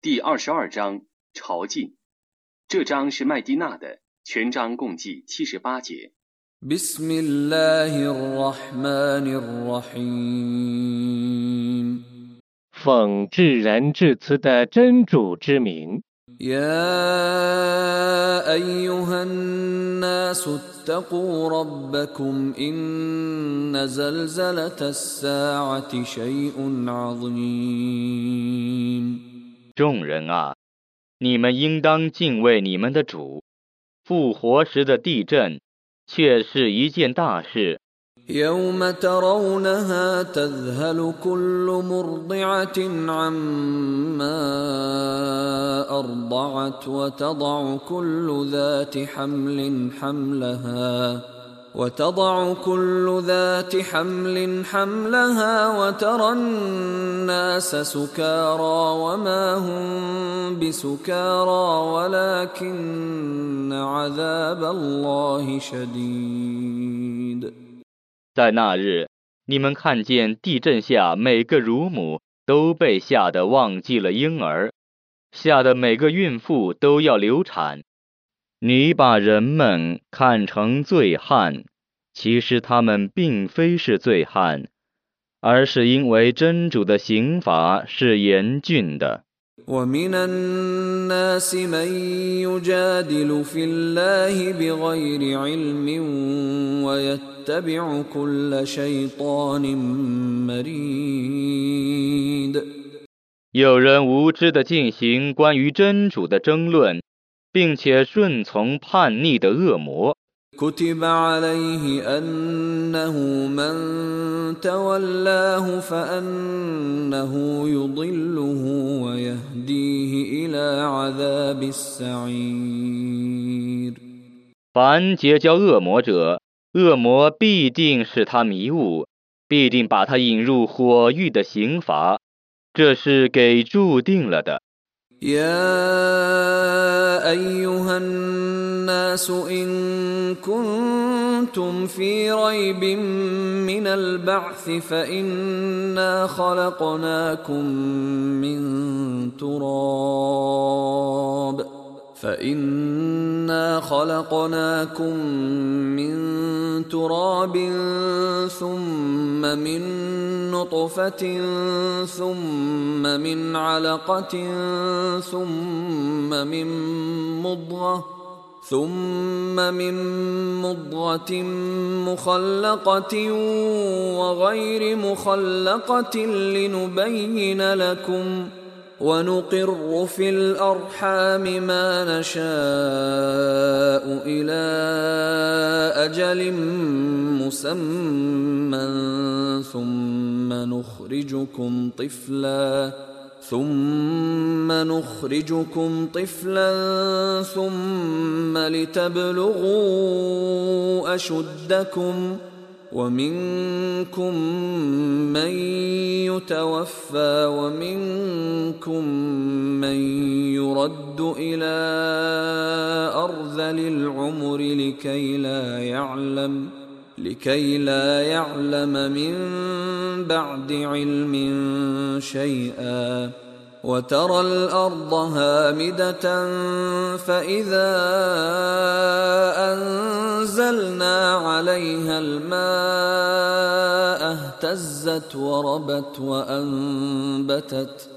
第二十二章朝觐。这章是麦地那的，全章共计七十八节。 بسم الله الرحمن الرحيم 奉至仁至慈的真主之名， يا ايها الناس اتقوا ربكم ان زلزله الساعه شيء عظيم 众人啊，你们应当敬畏你们的主。复活时的地震，却是一件大事。 يوم ترونها تذهل كل مرضعه عما ارضعت وتضع كل ذات حمل حملها وتضع كل ذات حمل حملها وترى الناس سكارى وما هم بسكارى ولكن عذاب الله شديد 在那日，你们看见地震下每个乳母都被吓得忘记了婴儿，吓得每个孕妇都要流产。你把人们看成醉汉， 其实他们并非是醉汉，而是因为真主的刑罚是严峻的。 ومن الناس من يجادل في الله بغير علم ويتبع كل شيطان مريد 有人无知地进行关于真主的争论，并且顺从叛逆的恶魔。 كتب عليه انه من تولاه فانه يضله ويهديه الى عذاب السعير 凡结交恶魔者，恶魔必定使他迷雾，必定把他引入火狱的刑罚，这是给注定了的。 يا أيها الناس إن كنتم في ريب من البعث فإنا خلقناكم من تراب. فانا خلقناكم من تراب ثم من نطفه ثم من علقه ثم من مضغه ثم من مضغه مخلقه وغير مخلقه لنبين لكم ونقر في الأرحام ما نشاء إلى أجل مسمى ثم نخرجكم طفلا ثم نخرجكم طفلا ثم لتبلغوا أشدكم ومنكم من يتوفى ومنكم من يرد إلى ارذل العمر لكي لا يعلم لكي لا يعلم من بعد علم شيئا. وترى الارض هامده فاذا انزلنا عليها الماء اهتزت وربت وانبتت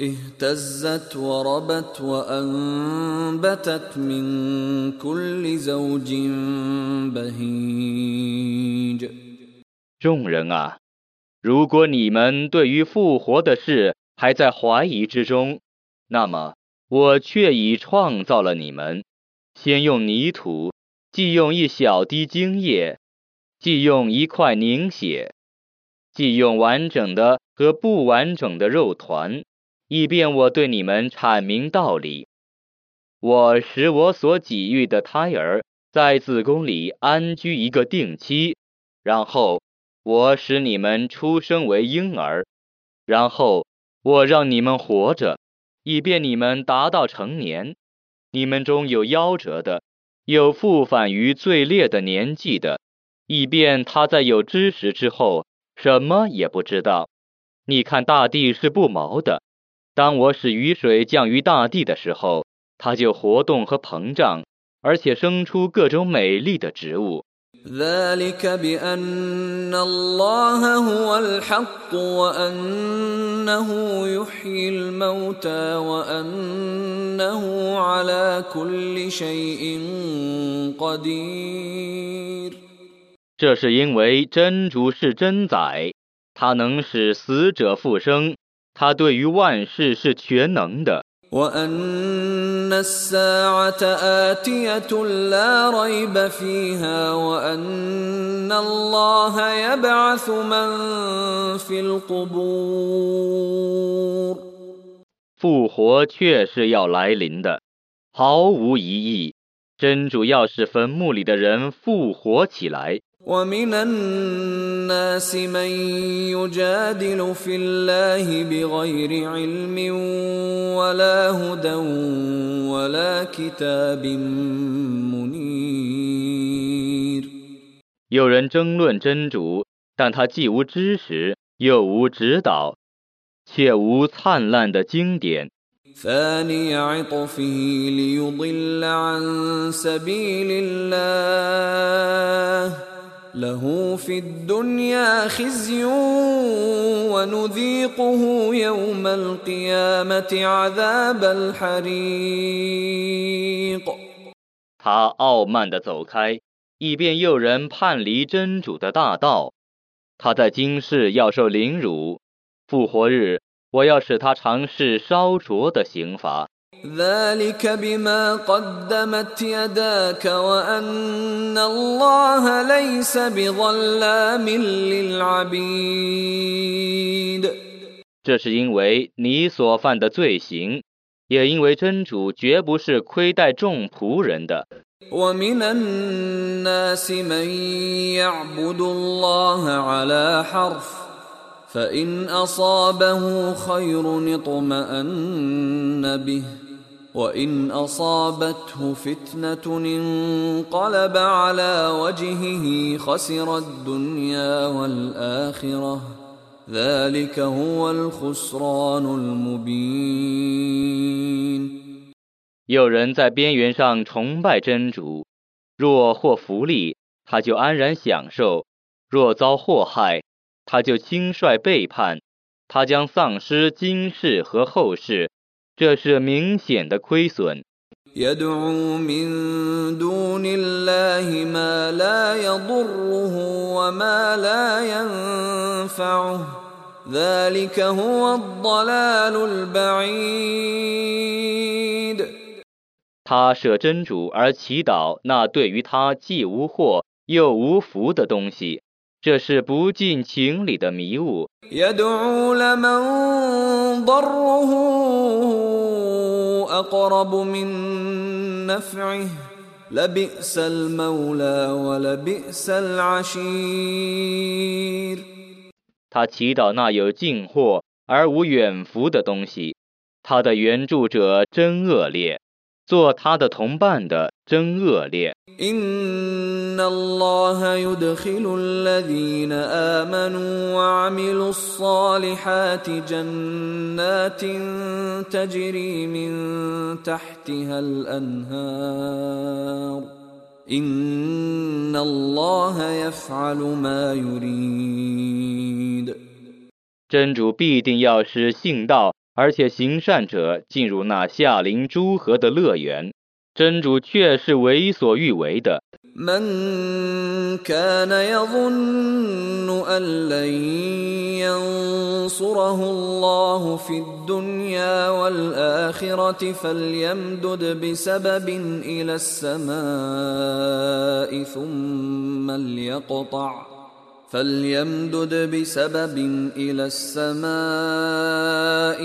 اهتزت وربت وانبتت من كل زوج بهيج 众人啊，如果你们对于复活的事 还在怀疑之中，那么我却已创造了你们，先用泥土，既用一小滴精液，既用一块凝血，既用完整的和不完整的肉团，以便我对你们阐明道理。我使我所给予的胎儿在子宫里安居一个定期，然后我使你们出生为婴儿，然后我让你们活着，以便你们达到成年。你们中有夭折的，有复返于最烈的年纪的，以便他在有知识之后什么也不知道。你看大地是不毛的，当我使雨水降于大地的时候，它就活动和膨胀，而且生出各种美丽的植物。ذلك بأن الله هو الحق وأنه يحيي الموتى وأنه على كل شيء قدير 这是因为真主是真宰，他能使死者复生，他对于万事是全能的。 وأن الساعة آتية لا ريب فيها وأن الله يبعث من في القبور 复活确是要来临的，毫无疑义。真主要使坟墓里的人复活起来。 ومن الناس من يجادل في الله بغير علم ولا هدى ولا كتاب منير 有人争论真主，但他既无知识，又无指导，却无灿烂的经典。 ثاني عطفه ليضل عن سبيل الله له في الدنيا خزي ونذيقه يوم القيامة عذاب الحريق 他傲慢地走开，以便诱人叛离真主的大道。他在今世要受凌辱，复活日我要使他尝试烧灼的刑罚。 ذلك بما قدمت يداك وأن الله ليس بظلام للعبيد 这是因为你所犯的罪行，也因为真主绝不是亏待众仆人的。 ومن الناس من يعبد الله على حرف فإن أصابه خير اطمأن به وإن أصابته فتنة انقلب على وجهه خسر الدنيا والآخرة ذلك هو الخسران المبين 有人在边缘上崇拜真主，若获福利，他就安然享受；若遭祸害，他就轻率背叛，他将丧失今世和后世， 这是明显的亏损。 يدعو من دون الله ما لا يضره وما لا ينفعه ذلك هو الضلال البعيد 他舍真主而祈祷那对于他既无祸又无福的东西， 这是不尽情理的迷雾。他祈祷那有进货而无远福的东西他的援助者真恶劣做他的同伴的真恶劣。إن الله يدخل الذين آمنوا وعملوا الصالحات جنات تجري من تحتها الأنهار إن الله يفعل ما يريد 真主必定要使信道而且行善者进入那夏临诸河的乐园。 真主却是为所欲为的。 من كان يظن أن لن ينصره الله في الدنيا والآخرة فليمدد بسبب إلى السماء ثم ليقطع فليمدد بسبب إلى السماء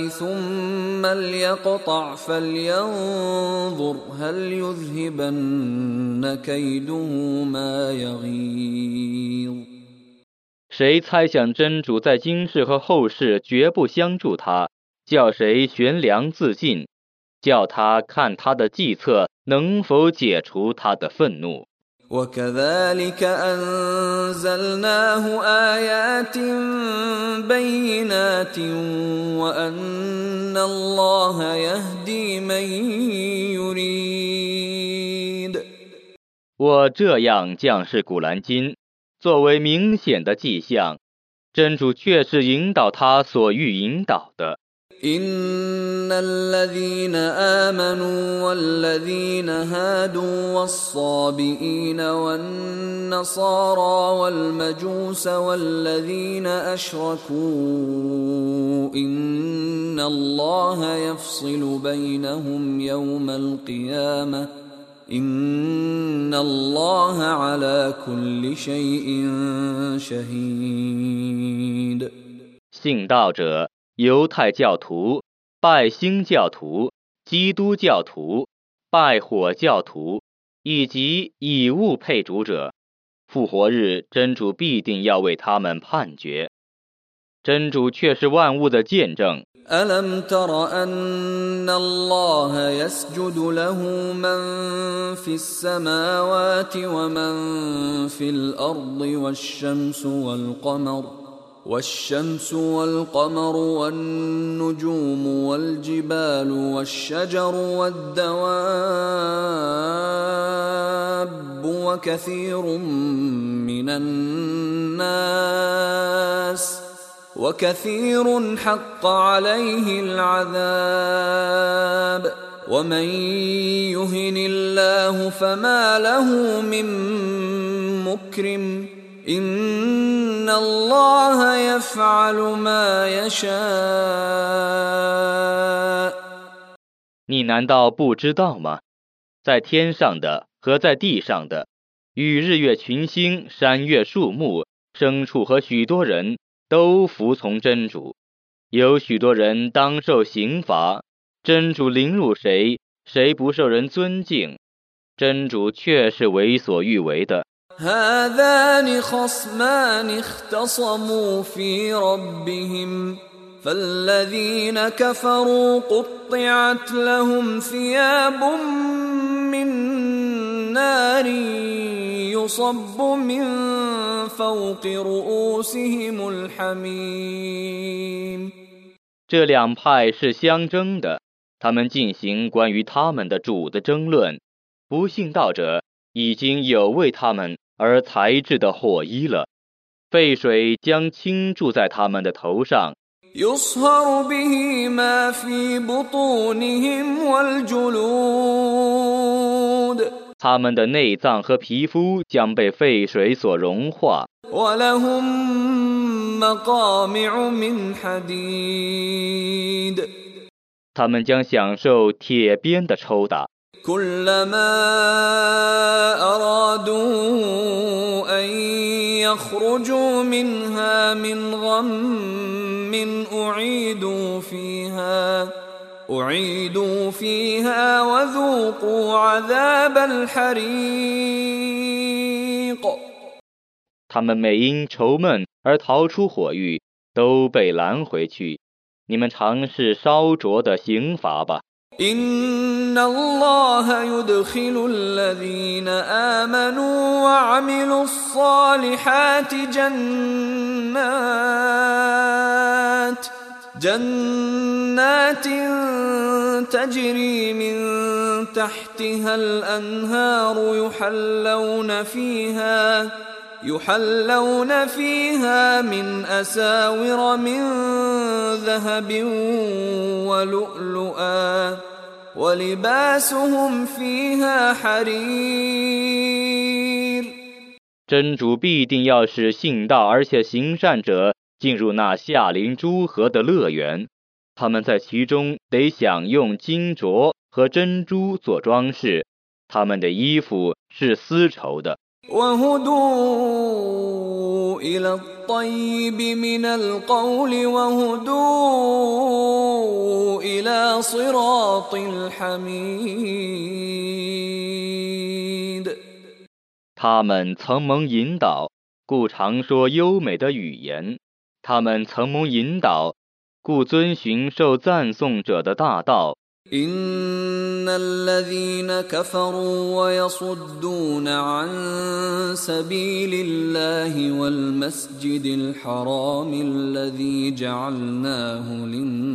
ثم ليقطع فلينظر هل يذهبن كيده ما يغيظ 谁猜想真主在今世和后世绝不相助他，叫谁悬梁自尽，叫他看他的计策能否解除他的愤怒。 وكذلك أنزلناه آيات بينات وأن الله يهدي من يريد 我这样降世古兰经，作为明显的迹象，真主却是引导他所欲引导的。 إن الذين آمنوا والذين هادوا والصابئين والنصارى والمجوس والذين أشركوا إن الله يفصل بينهم يوم القيامة إن الله على كل شيء شهيد 信道者、 犹太教徒、拜新教徒、基督教徒、拜火教徒以及以物配主者，复活日真主必定要为他们判决。真主却是万物的见证。 ألم تر أن الله يسجد له من في السماوات ومن في الأرض والشمس والقمر والشمس والقمر والنجوم والجبال والشجر والدواب وكثير من الناس وكثير حق عليه العذاب ومن يهن الله فما له من مكرم ان الله يفعل ما يشاء 你难道不知道吗？在天上的和在地上的，与日月群星、山岳树木、牲畜和许多人都服从真主。有许多人当受刑罚，真主凌辱谁，谁不受人尊敬，真主却是为所欲为的。 هذان خصمان اختصموا في ربهم فالذين كفروا قطعت لهم ثياب من نار يصب من فوق رؤوسهم الحميم 这两派是相争的，他们进行关于他们的主的争论。不信道者已经有为他们 而材质的火衣了废水将倾注在他们的头上。他们的内脏和皮肤将被废水所融化。他们将享受铁鞭的抽打 كلما أرادوا أن يخرجوا منها من غم أعيدوا فيها أعيدوا فيها وذوقوا عذاب الحريق 他们每因愁闷而逃出火狱，都被拦回去。你们尝试烧灼的刑罚吧。 إن الله يدخل الذين آمنوا وعملوا الصالحات جنات جنات تجري من تحتها الأنهار يحلون فيها يحلون فيها من أساور من ذهب ولؤلؤا ولباسهم فيها حرير 真主必定要使信道而且行善者进入那夏林诸河的乐园，他们在其中得享用金镯和珍珠做装饰，他们的衣服是丝绸的。 وهدوا إلى الطيب من القول وهدوا إلى صراط الحميد 他们曾蒙引导，故常说优美的语言；他们曾蒙引导，故遵循受赞颂者的大道。 إن الذين كفروا ويصدون عن سبيل الله والمسجد الحرام الذي جعلناه للناس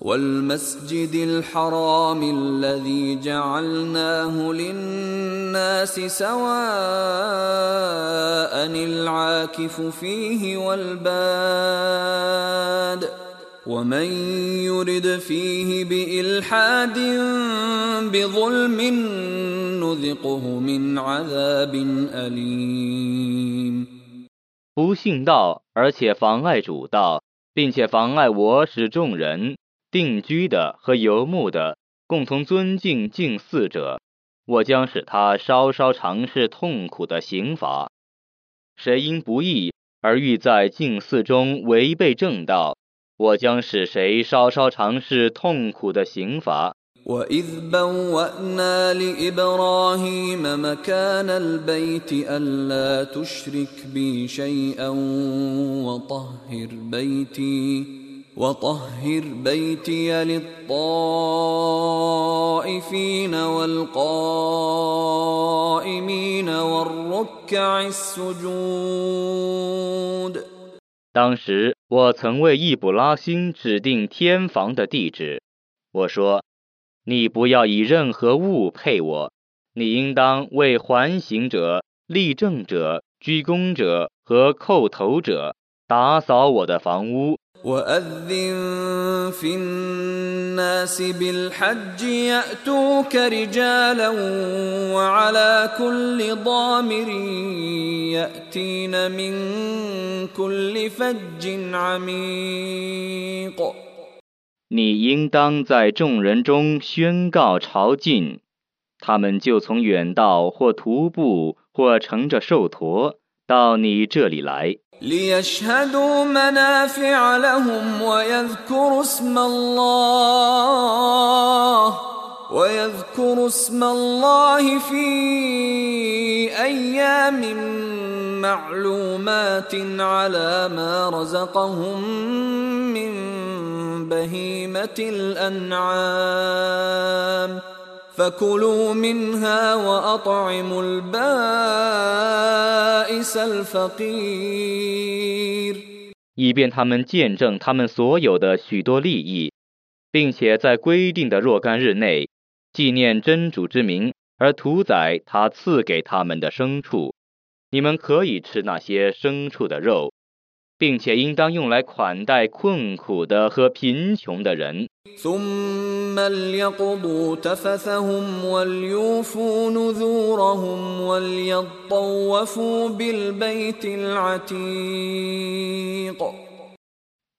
والمسجد الحرام الذي جعلناه للناس سواء العاكف فيه والباد ومن يرد فيه بالحاد بظلم نذقه من عذاب اليم 不信道，而且妨碍主道，并且妨碍我使众人定居的和游牧的共同尊敬敬祀者，我将使他稍稍尝试痛苦的刑罚。谁因不义而欲在敬祀中违背正道， 我将使谁稍稍尝试痛苦的刑罚。وإذ بوأنا لإبراهيم مكان البيت ألا تشرك بي شيئا وطهر بيتي وطهر بيتي للطائفين والقائمين والركع السجود 当时 我曾为易卜拉欣指定天房的地址。我说：“你不要以任何物配我，你应当为环行者、立正者、鞠躬者和叩头者打扫我的房屋。” وأذن في الناس بالحج يأتوك رجالا وعلى كل ضامر يأتين من كل فج عميق 你应当在众人中宣告朝觐，他们就从远道或徒步或乘着兽驼到你这里来。 ليشهدوا منافع لهم ويذكروا اسم الله ويذكروا اسم الله في أيام معلومات على ما رزقهم من بهيمة الأنعام. فكلوا منها وأطعموا البائس الفقير 以便他们见证他们所有的许多利益，并且在规定的若干日内纪念真主之名，而屠宰他赐给他们的牲畜。你们可以吃那些牲畜的肉， 并且应当用来款待困苦的和贫穷的人。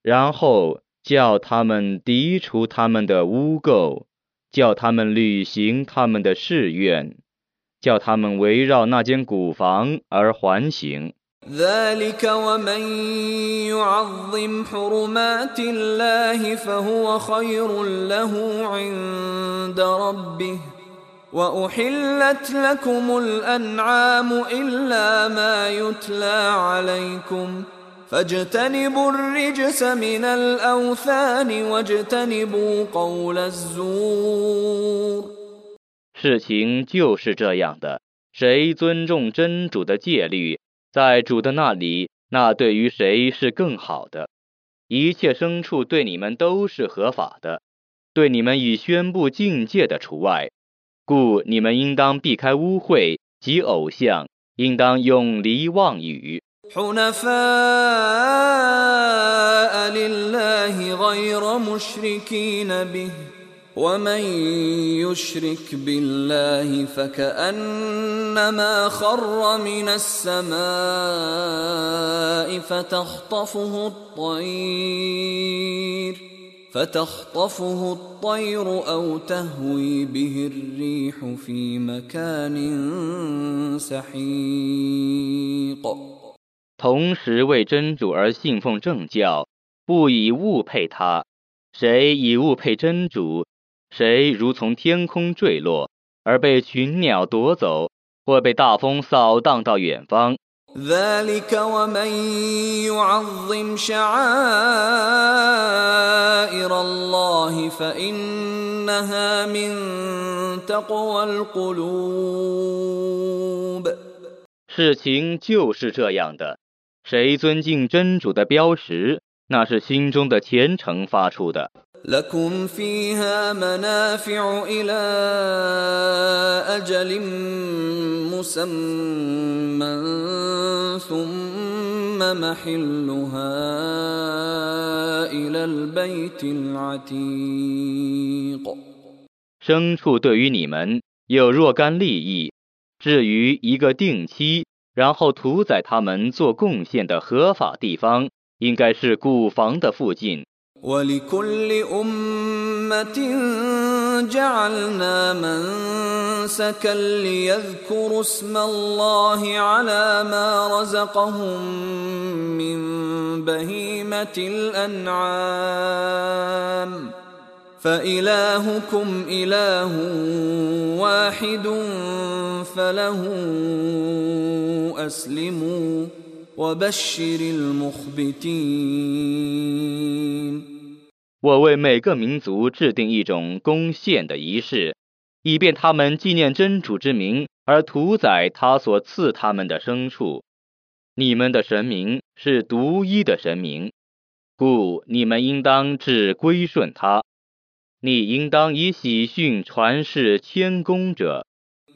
然后叫他们涤除他们的污垢，叫他们履行他们的誓愿，叫他们围绕那间古房而环行。ذلك ومن يعظم حرمات الله فهو خير له عند ربه واحلت لكم الانعام الا ما يتلى عليكم فاجتنبوا الرجس من الاوثان واجتنبوا قول الزور 事情就是这样的，谁尊重真主的戒律， 在主的那里，那对于谁是更好的。一切牲畜对你们都是合法的，对你们已宣布境界的除外。故你们应当避开污秽及偶像，应当永离妄语。حنفاء لله غير مشركين به ومن يشرك بالله فكأنما خر من السماء فتخطفه الطير فتخطفه الطير أو تهوي به الريح في مكان سحيق 同时为真主而信奉正教，不以物配他。谁以物配真主， 谁如从天空坠落，而被群鸟夺走，或被大风扫荡到远方。 ذلك ومن يعظم شعائر الله فإنها من تقوى القلوب 事情就是这样的，谁尊敬真主的标识，那是心中的虔诚发出的。 لكم فيها منافع إلى أجل مسمى ثم محلها إلى البيت العتيق 牲畜对于你们有若干利益，至于一个定期，然后屠宰他们做贡献的合法地方，应该是古房的附近。 ولكل أمة جعلنا منسكا ليذكروا اسم الله على ما رزقهم من بهيمة الأنعام. فإلهكم إله واحد فله أسلموا وبشر المخبتين. 我为每个民族制定一种攻献的仪式，以便他们纪念真主之名而屠宰他所赐他们的牲畜。你们的神明是独一的神明，故你们应当只归顺他。你应当以喜讯传示谦恭者。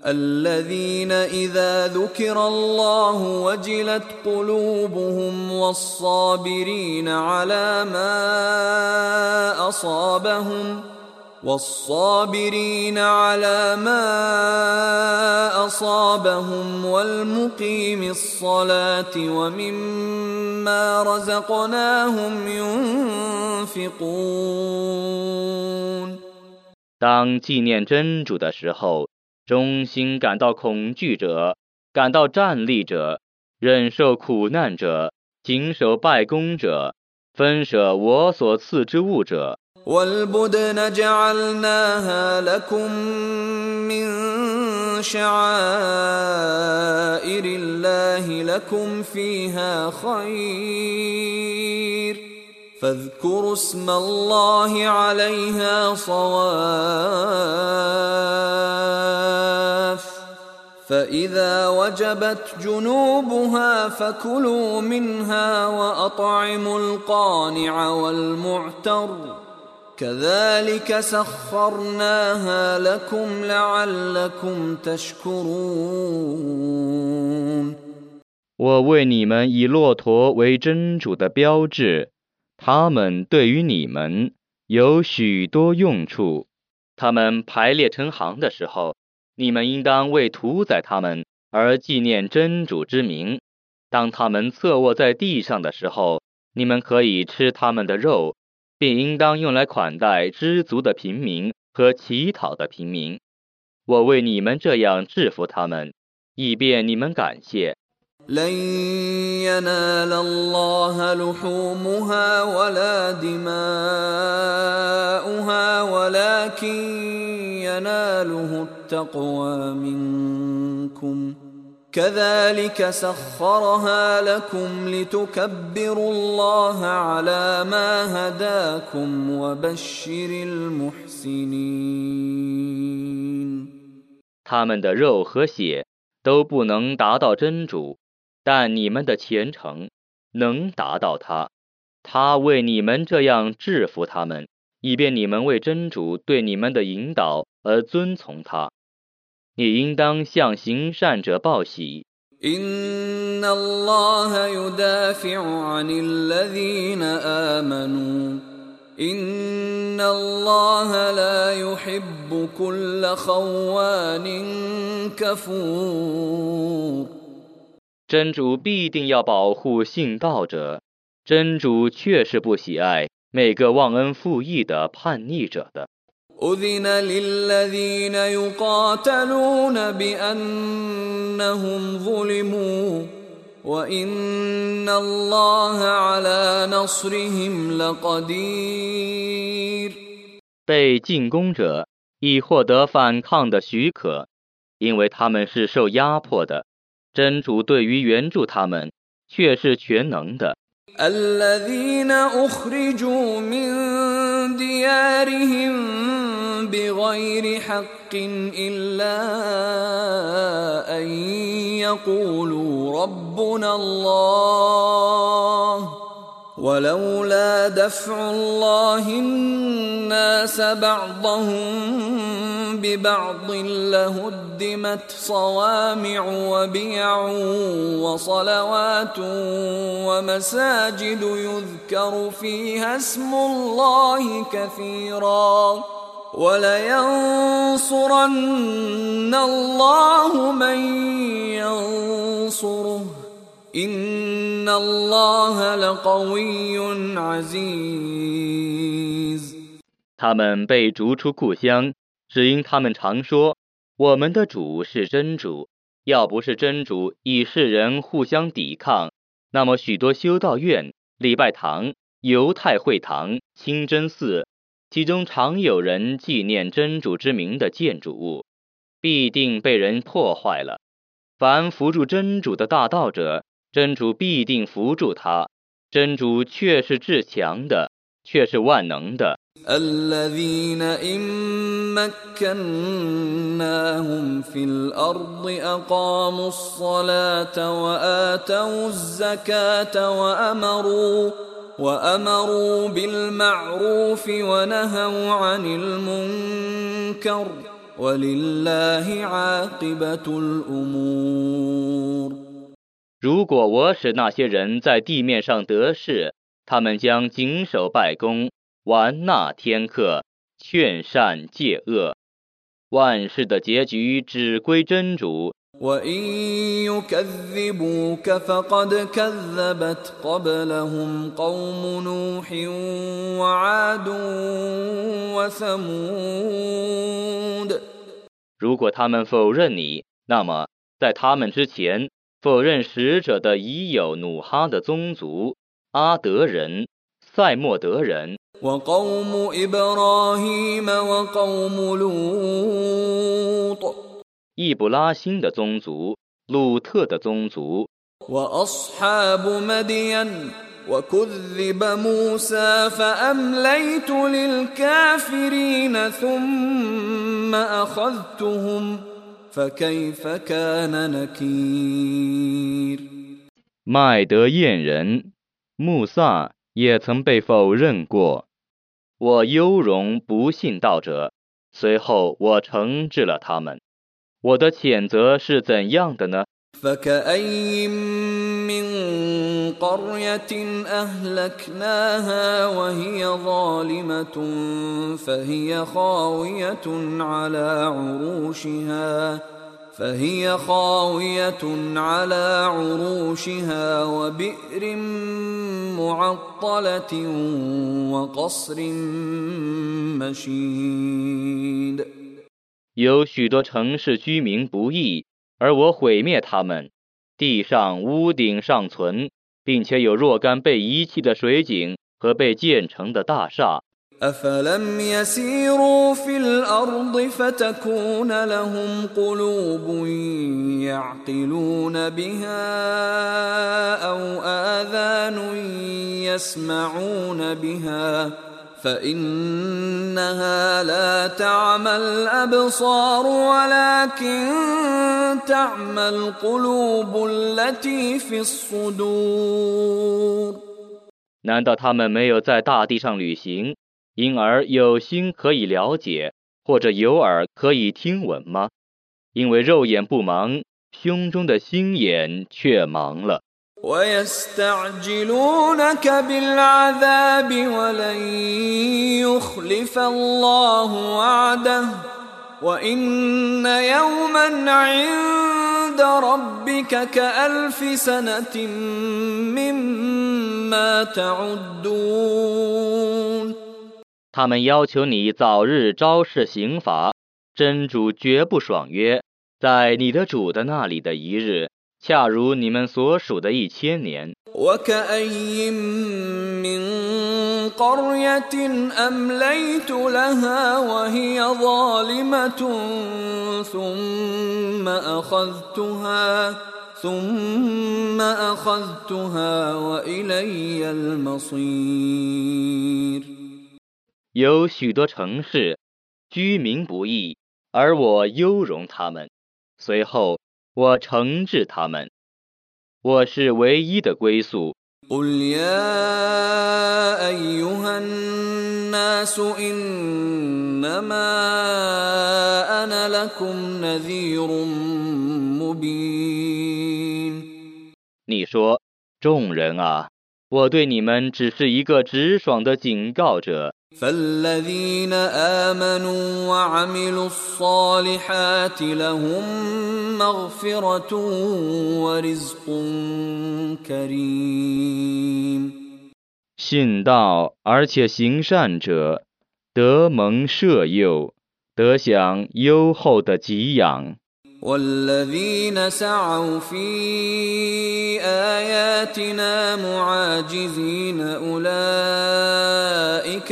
الذين إذا ذكر الله وجلت قلوبهم والصابرين على ما أصابهم والصابرين على ما أصابهم والمقيم الصلاة ومما رزقناهم ينفقون 当纪念真主的时候， 衷心感到恐惧者，感到站立者，忍受苦难者，谨守拜功者，分舍我所赐之物者。 والبدن جعلناها لكم من شعائر الله لكم فيها خير فاذكروا اسم الله عليها صواف فإذا وجبت جنوبها فكلوا منها وأطعموا القانع والمعتر كذلك سخرناها لكم لعلكم تشكرون 我为你们以骆驼为真主的标志， 他们对于你们有许多用处。他们排列成行的时候，你们应当为屠宰他们而纪念真主之名；当他们侧卧在地上的时候，你们可以吃他们的肉，并应当用来款待知足的平民和乞讨的平民。我为你们这样制服他们，以便你们感谢。لن ينال الله لحومها ولا دماؤها ولكن يناله التقوى منكم كذلك سخرها لكم لتكبروا الله على ما هداكم وبشر المحسنين 他们的肉和血都不能达到真主， 但你们的虔诚能达到他。他为你们这样制服他们，以便你们为真主对你们的引导而遵从他。你应当向行善者报喜。 إن الله يدافع عن الذين آمنوا إن الله لا يحب كل خوان كفور 真主必定要保护信道者，真主确实不喜爱每个忘恩负义的叛逆者的。 أذن للذين يقاتلون بأنهم ظلموا وإن الله على نصرهم لقدير 被进攻者已获得反抗的许可，因为他们是受压迫的。 真主对于援助他们却是全能的。 الذين أخرجوا من ديارهم بغير حق إلا أن يقولوا ربنا الله ولولا دفع الله الناس بعضهم ببعض لهدمت صوامع وبيع وصلوات ومساجد يذكر فيها اسم الله كثيرا. ولينصرن الله من ينصره. 他们被逐出故乡，只因他们常说：“我们的主是真主。”要不是真主以世人互相抵抗，那么许多修道院、礼拜堂、犹太会堂、清真寺，其中常有人纪念真主之名的建筑物，必定被人破坏了。凡扶助真主的大道者，真主必定扶助他。真主却是至强的，却是万能的。 الذين إن مكناهم في الأرض أقاموا الصلاة وآتوا الزكاة وأمروا وأمروا بالمعروف ونهوا عن المنكر ولله عاقبة الأمور 如果我使那些人在地面上得势，他们将谨守拜功，玩那天课，劝善戒恶，万事的结局只归真主。如果他们否认你，那么在他们之前。否认使者的已有努哈的宗族阿德人、塞莫德人、 وقوم إبراهيم وقوم لوط 易卜拉欣的宗族、鲁特的宗族、 وأصحاب مدين وكذب موسى فأمليت للكافرين ثم أخذتهم فكيف كان نكير 麦德燕人、穆萨也曾被否认过。我优容不信道者，随后我惩治了他们。我的谴责是怎样的呢？ فكأي من قرية أهلكناها وهي ظالمة فهي خاوية على عروشها فهي خاوية على عروشها وبئر معطلة وقصر مشيد 有许多城市居民不义，而我毁灭他们。地上屋顶尚存， 并且有若干被遗弃的水井和被建成的大厦。 أفلم يسيروا في الأرض فتكون لهم قلوب يعقلون بها أو آذان يسمعون بها فإنها لا تعمى الأبصار ولكن تعمى القلوب التي في الصدور 难道他们没有在大地上旅行，因而有心可以了解，或者有耳可以听闻吗？因为肉眼不盲，胸中的心眼却盲了。 ويستعجلونك بالعذاب ولن يخلف الله وعده وإن يوما عند ربك كألف سنة مما تعدون 他们要求你早日昭示刑罚，真主绝不爽约，在你的主的那里的一日， 恰如你们所属的一千年。 وكأي من قرية أمليت لها وهي ظالمة ثم أخذتها ثم أخذتها وإلي المصير 有许多城市，居民不义，而我优容他们，随后 我惩治他们。我是唯一的归宿。 قل يا أيها الناس إنما أنا لكم نذير مبين 你说，众人啊，我对你们只是一个直爽的警告者。 فالذين آمنوا وعملوا الصالحات لهم مغفرة ورزق كريم 信道而且行善者，得蒙赦宥，得享优厚的给养。 والذين سعوا في آياتنا معاجزين أولئك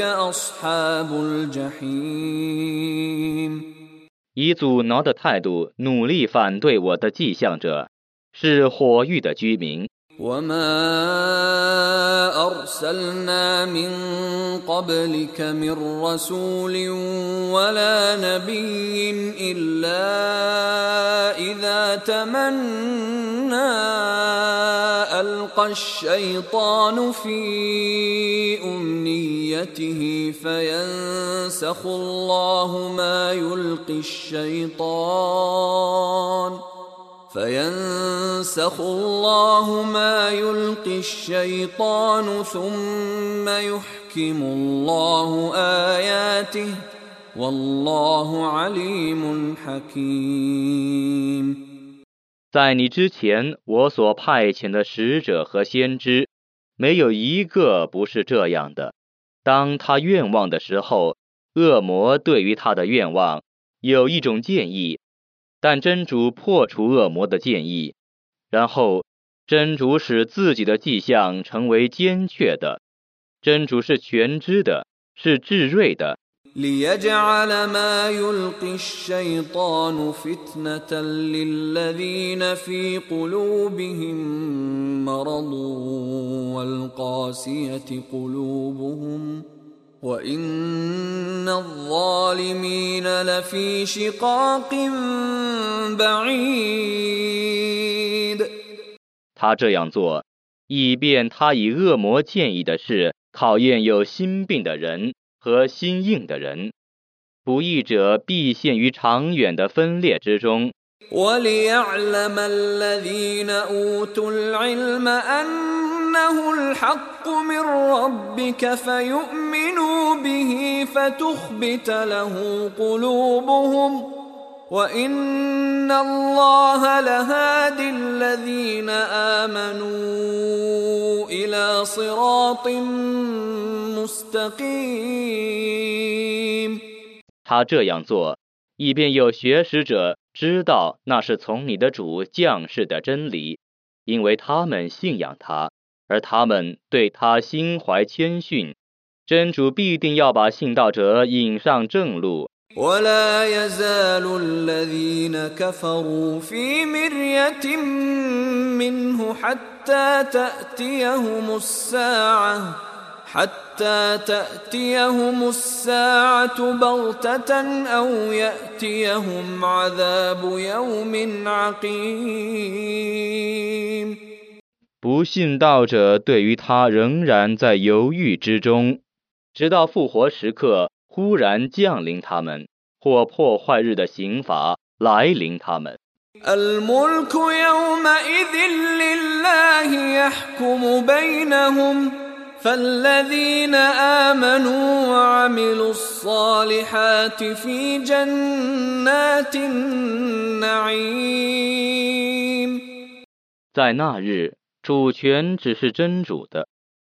أصحاب الجحيم 以阻挠的态度努力反对我的迹象者，是火域的居民。 وما أرسلنا من قبلك من رسول ولا نبي إلا إذا تمنى ألقى الشيطان في أمنيته فينسخ الله ما يلقي الشيطان فينسخ الله ما يلقي الشيطان ثم يحكم الله آياته والله عليم حكيم 在你之前，我所派遣的使者和先知，没有一个不是这样的。当他愿望的时候，恶魔对于他的愿望有一种建议， 但真主破除恶魔的建议，然后真主使自己的迹象成为坚确的。真主是全知的，是智锐的。 ليجعل ما يلقي الشيطان فتنة للذين في قلوبهم مرض والقاسية قلوبهم وإن الظالمين لفي شقاق بعيد 他这样做，以便他以恶魔建议的事考验有心病的人和心硬的人。不义者必陷于长远的分裂之中， وليعلم الذين اوتوا العلم انه الحق من ربك فيؤمنوا به فتخبت له قلوبهم وان الله لهادي الذين امنوا الى صراط مستقيم 他这样做，以便有学识者知道那是从你的主降世的真理，因为他们信仰他， 而他们对他心怀谦逊。真主必定要把信道者引上正路。 ولا يزال الذين كفروا في مرية منه حتى تأتيهم الساعة حتى تأتيهم الساعة بغتة أو يأتيهم عذاب يوم عقيم 不信道者对于他仍然在犹豫之中，直到复活时刻忽然降临他们，或破坏日的刑罚来临他们。 الملك يومئذ لله يحكم بينهم فالذين آمنوا وعملوا الصالحات في جنات النعيم 在那日， 主权只是真主的，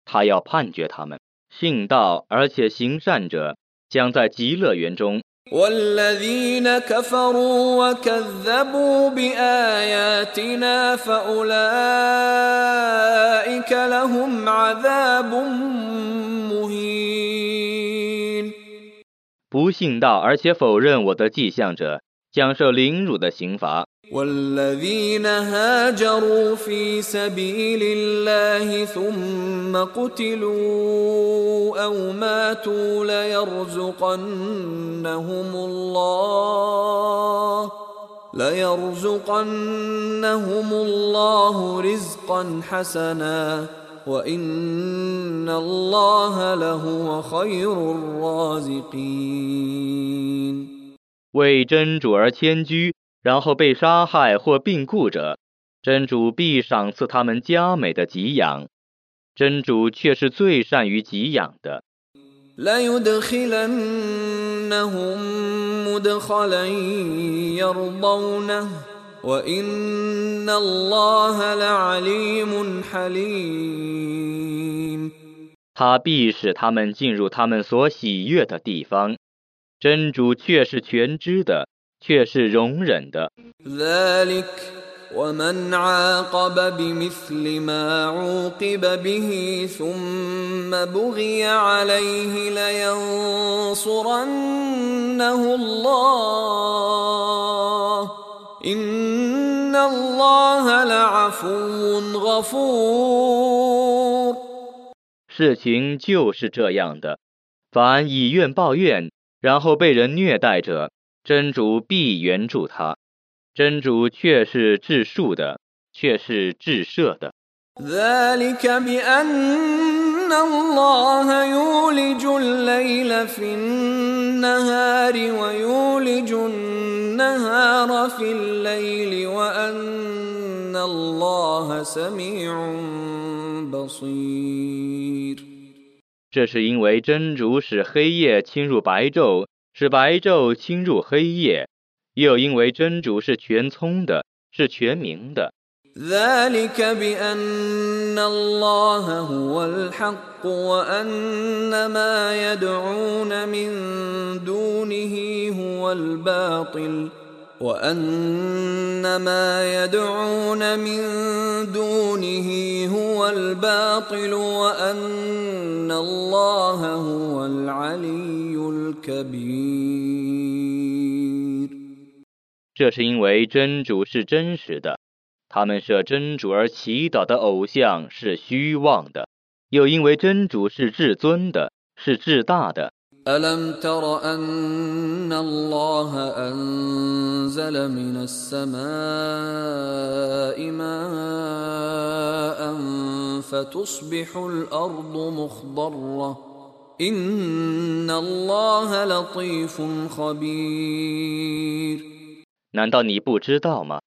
他要判决他们。信道而且行善者，将在极乐园中； والذين كفروا وكذبوا بآياتنا فأولئك لهم عذاب مهين 不信道而且否认我的迹象者， 将受凌辱的刑罚。 والذين هاجروا في سبيل الله ثم قتلوا او ماتوا ليرزقنهم الله ليرزقنهم الله رزقا حسنا وان الله لهو خير الرازقين 为真主而迁居然后被杀害或病故者真主必赏赐他们佳美的给养。真主却是最善于给养的。他必使他们进入他们所喜悦的地方真主却是全知的，却是容忍的。 ذلك ومن عاقب بمثل ما عوقب به ثم بغي عليه لينصرنه الله ان الله لعفو غفور 事情就是这样的，凡以怨报怨， 然后被人虐待者，真主必援助他。真主却是治恕的，却是治赦的。 ذلك بأن الله يولج الليل في النهار ويولج النهار في الليل وأن الله سميع بصير 这是因为真主使黑夜侵入白昼，使白昼侵入黑夜，又因为真主是全聪的，是全明的。 ذلك بأن الله هو الحق وأن ما يدعون من دونه هو الباطل وأن ما يدعون من دونه هو الباطل وأن الله هو العلي الكبير 这是因为真主是真实的，他们设真主而祈祷的偶像是虚妄的，又因为真主是至尊的，是至大的。 ألم تر أن الله أنزل من السماء ماء فتصبح الأرض مخضرة إن الله لطيف خبير 难道你不知道吗？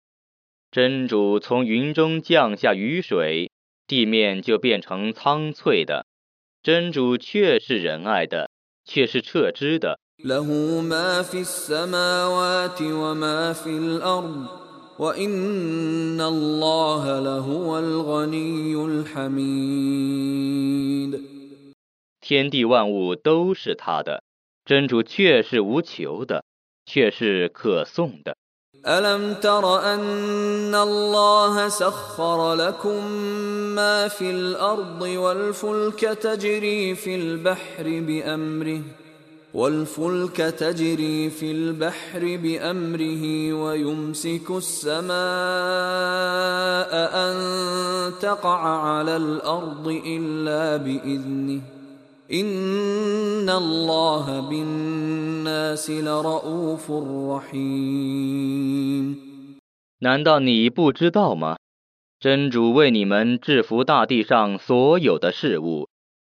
真主从云中降下雨水，地面就变成苍翠的。真主却是仁爱的， 却是撤之的。天地万物都是他的，真主却是无求的，却是可颂的。ألم تر أن الله سخر لكم ما في الأرض والفلك تجري في البحر بأمره والفلك تجري في البحر بأمره ويمسك السماء أن تقع على الأرض إلا بإذنه. إن الله بالناس لرؤوف رحيم 难道你不知道吗？真主为你们制服大地上所有的事物，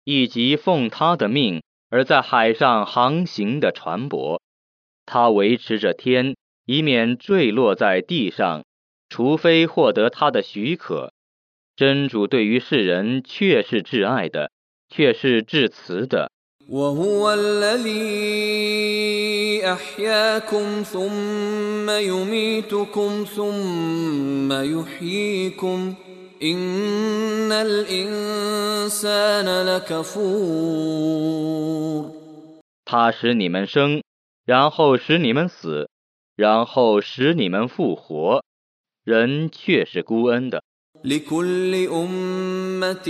以及奉他的命而在海上航行的船舶。他维持着天，以免坠落在地上，除非获得他的许可。真主对于世人却是挚爱的， 却是至慈的。 وهو الذي أحياكم ثم يميتكم ثم يحييكم إن الإنسان لكفور 他使你们生，然后使你们死，然后使你们复活。人却是孤恩的。 لكل أمة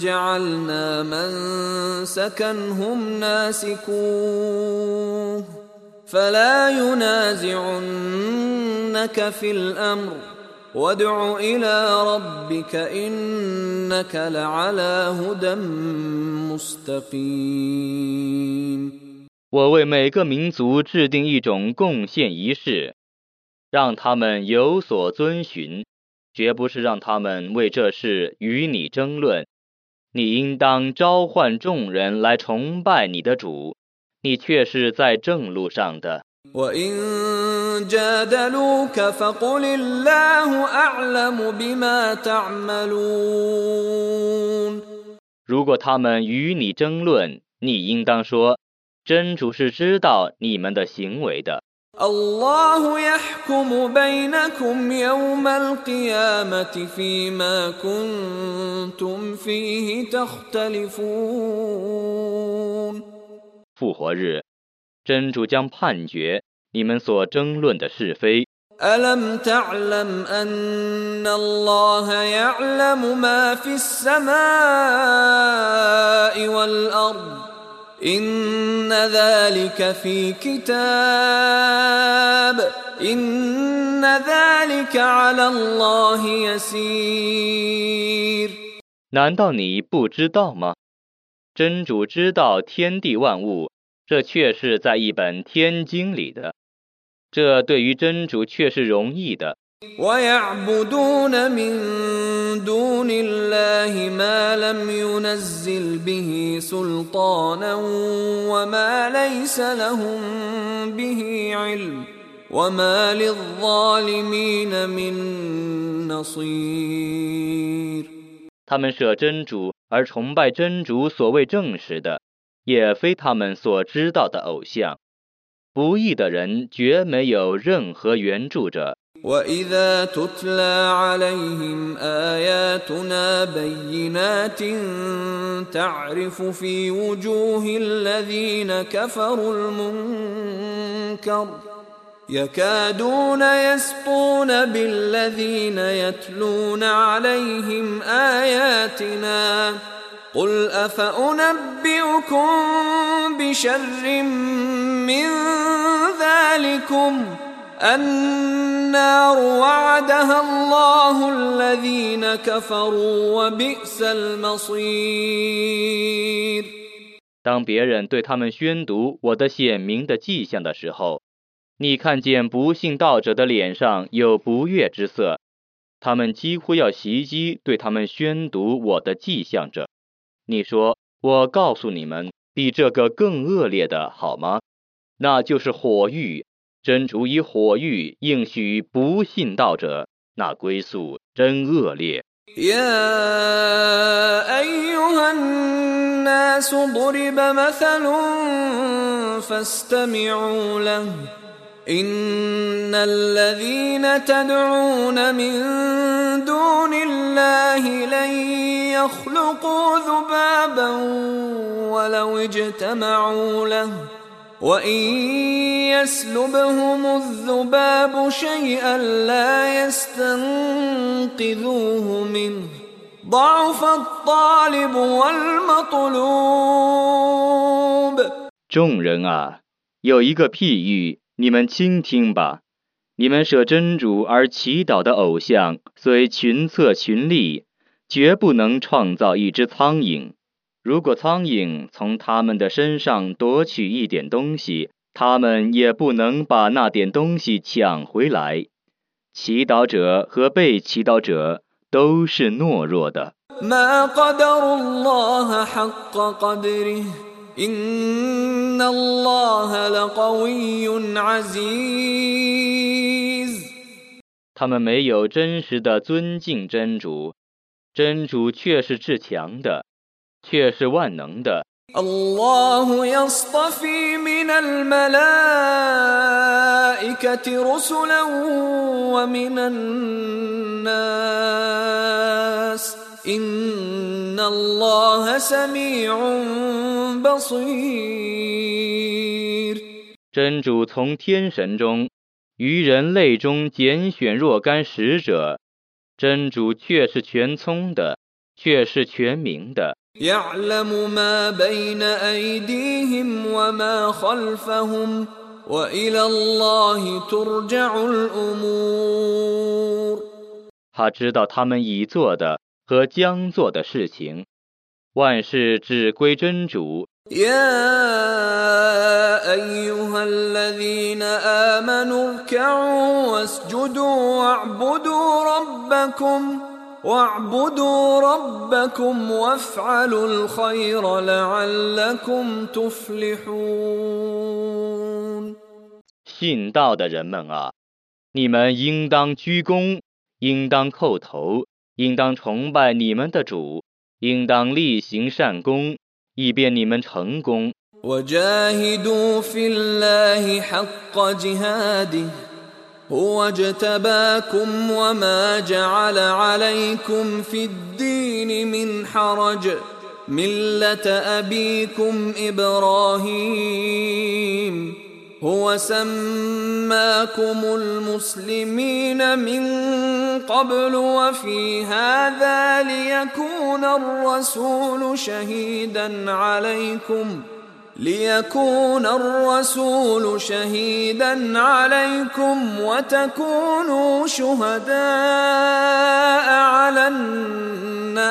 جعلنا منسكا هم ناسكوه فلا ينازعنك شريكنك في الأمر وادع إلى ربك إنك لعلى هدى مستقيم 我为每个民族制定一种贡献仪式，让他们有所遵循， 绝不是让他们为这事与你争论。你应当召唤众人来崇拜你的主你却是在正路上的如果他们与你争论你应当说真主是知道你们的行为的。الله يحكم بينكم يوم القيامة فيما كنتم فيه تختلفون 复活日，真主将判决你们所争论的是非。ألم تعلم أن الله يعلم ما في السماء والأرض إن ذلك في كتاب إن ذلك على الله يسير 难道你不知道吗？真主知道天地万物，这却是在一本天经里的。这对于真主却是容易的。 ويعبدون من دون الله ما لم ينزل به سلطانا وما ليس لهم به علم وما للظالمين من نصير 他们舍真主而崇拜真主所谓证实的，也非他们所知道的偶像。不义的人绝没有任何援助者。 وإذا تتلى عليهم آياتنا بينات تعرف في وجوه الذين كفروا المنكر يكادون يسطون بالذين يتلون عليهم آياتنا قل أفأنبئكم بشر من ذلكم النار وعدها الله الذين كفروا وبئس المصير 当别人对他们宣读我的显明的迹象的时候，你看见不信道者的脸上有不悦之色，他们几乎要袭击对他们宣读我的迹象者。你说，我告诉你们，比这个更恶劣的好吗？那就是火狱。 真主以火狱应许不信道者，那归宿真恶劣。 يا أيها الناس ضرب مثل فاستمعوا له إن الذين تدعون من دون الله لن يخلقوا ذبابا ولو اجتمعوا له وإن يسلبهم الذباب شيئا لا يستنقذوه منه ضعف الطالب والمطلوب 众人啊，有一个譬喻，你们倾听吧。你们舍真主而祈祷的偶像，虽群策群力，绝不能创造一只苍蝇。 如果苍蝇从他们的身上夺取一点东西他们也不能把那点东西抢回来。祈祷者和被祈祷者都是懦弱的。他们没有真实的尊敬真主真主却是至强的。却是万能的。 الله يصطفي من الملائكة رسلا ومن الناس إن الله سميع بصير 真主从天神中于人类中拣选若干使者，真主却是全聪的， 却是全明的。 يعلم ما بين أيديهم وما خلفهم وإلى الله ترجع الأمور 他知道他们已做的和将做的事情，万事只归真主。 يا أيها الذين آمنوا اركعوا واسجدوا واعبدوا ربكم واعبدوا ربكم وافعلوا الخير لعلكم تفلحون 信道的人们啊，你们应当鞠躬，应当叩头，应当崇拜你们的主，应当例行善功，以便你们成功。 وجاهدوا في الله حق جهاده هو اجتباكم وما جعل عليكم في الدين من حرج. ملة أبيكم إبراهيم. هو سماكم المسلمين من قبل وفي هذا ليكون الرسول شهيدا عليكم. ليكون الرسول شهيدا عليكم وتكونوا شهداء على الناس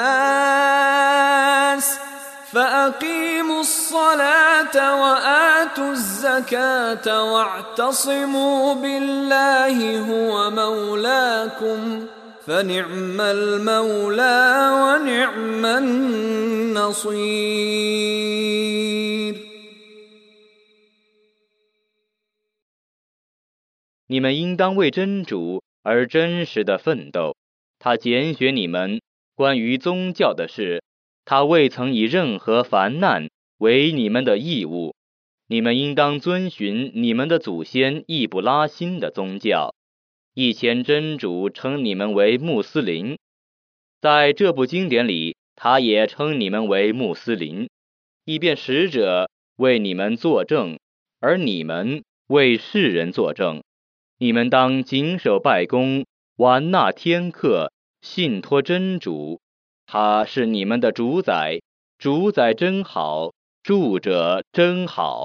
فأقيموا الصلاة وآتوا الزكاة واعتصموا بالله هو مولاكم فنعم المولى ونعم النصير 你们应当为真主而真实的奋斗。他拣选你们关于宗教的事，他未曾以任何烦难为你们的义务。你们应当遵循你们的祖先易卜拉欣的宗教。以前真主称你们为穆斯林，在这部经典里，他也称你们为穆斯林，以便使者为你们作证，而你们为世人作证。你们当谨守拜功，完纳天课，信托真主，他是你们的主宰，主宰真好，住者真好。